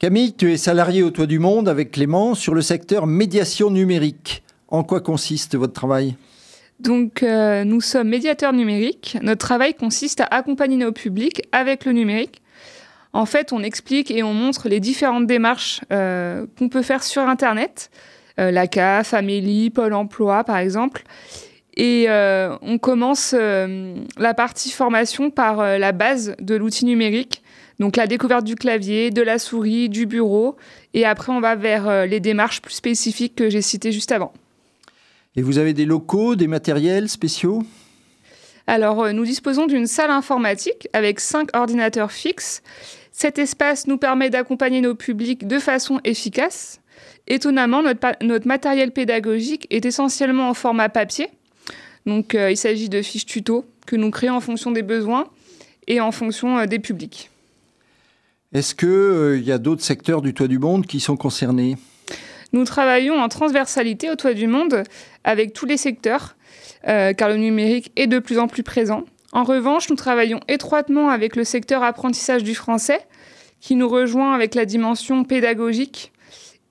Camille, tu es salariée au Toit du Monde avec Clément sur le secteur médiation numérique. En quoi consiste votre travail? Donc, euh, nous sommes médiateurs numériques. Notre travail consiste à accompagner nos publics avec le numérique. En fait, on explique et on montre les différentes démarches euh, qu'on peut faire sur Internet, euh, la CAF, Amélie, Pôle emploi, par exemple. Et on commence la partie formation par la base de l'outil numérique, donc la découverte du clavier, de la souris, du bureau. Et après, on va vers les démarches plus spécifiques que j'ai citées juste avant. Et vous avez des locaux, des matériels spéciaux? Alors, euh, nous disposons d'une salle informatique avec cinq ordinateurs fixes. Cet espace nous permet d'accompagner nos publics de façon efficace. Étonnamment, notre, matériel pédagogique est essentiellement en format papier. Donc, euh, il s'agit de fiches tuto que nous créons en fonction des besoins et en fonction euh, des publics. Est-ce qu'il y a d'autres secteurs du toit du monde qui sont concernés? Nous travaillons en transversalité au toit du monde avec tous les secteurs, euh, car le numérique est de plus en plus présent. En revanche, nous travaillons étroitement avec le secteur apprentissage du français, qui nous rejoint avec la dimension pédagogique.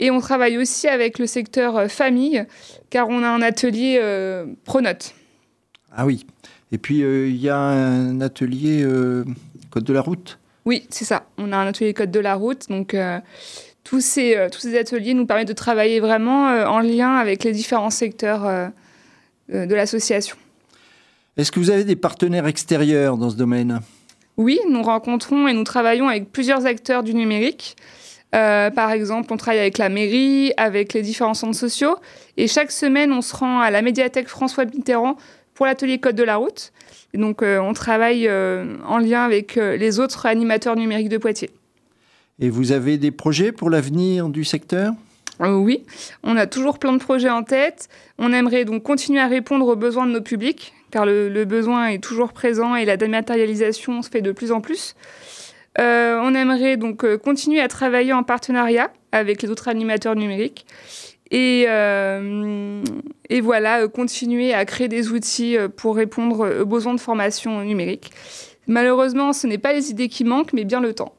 Et on travaille aussi avec le secteur euh, famille, car on a un atelier euh, Pronote. Ah oui. Et puis, il y a un atelier Code de la route Oui, c'est ça. On a un atelier Code de la route. Donc, tous ces, euh, tous ces ateliers nous permettent de travailler vraiment euh, en lien avec les différents secteurs euh, de l'association. Est-ce que vous avez des partenaires extérieurs dans ce domaine? Oui, nous rencontrons et nous travaillons avec plusieurs acteurs du numérique. par exemple, on travaille avec la mairie, avec les différents centres sociaux. Et chaque semaine, on se rend à la médiathèque François Mitterrand pour l'atelier Code de la route. Et donc, on travaille en lien avec les autres animateurs numériques de Poitiers. Et vous avez des projets pour l'avenir du secteur? Euh, Oui, on a toujours plein de projets en tête. On aimerait donc continuer à répondre aux besoins de nos publics, car le, besoin est toujours présent et la dématérialisation se fait de plus en plus. Euh, on aimerait donc euh, continuer à travailler en partenariat avec les autres animateurs numériques et, et voilà, continuer à créer des outils pour répondre aux besoins de formation numérique. Malheureusement, ce n'est pas les idées qui manquent, mais bien le temps.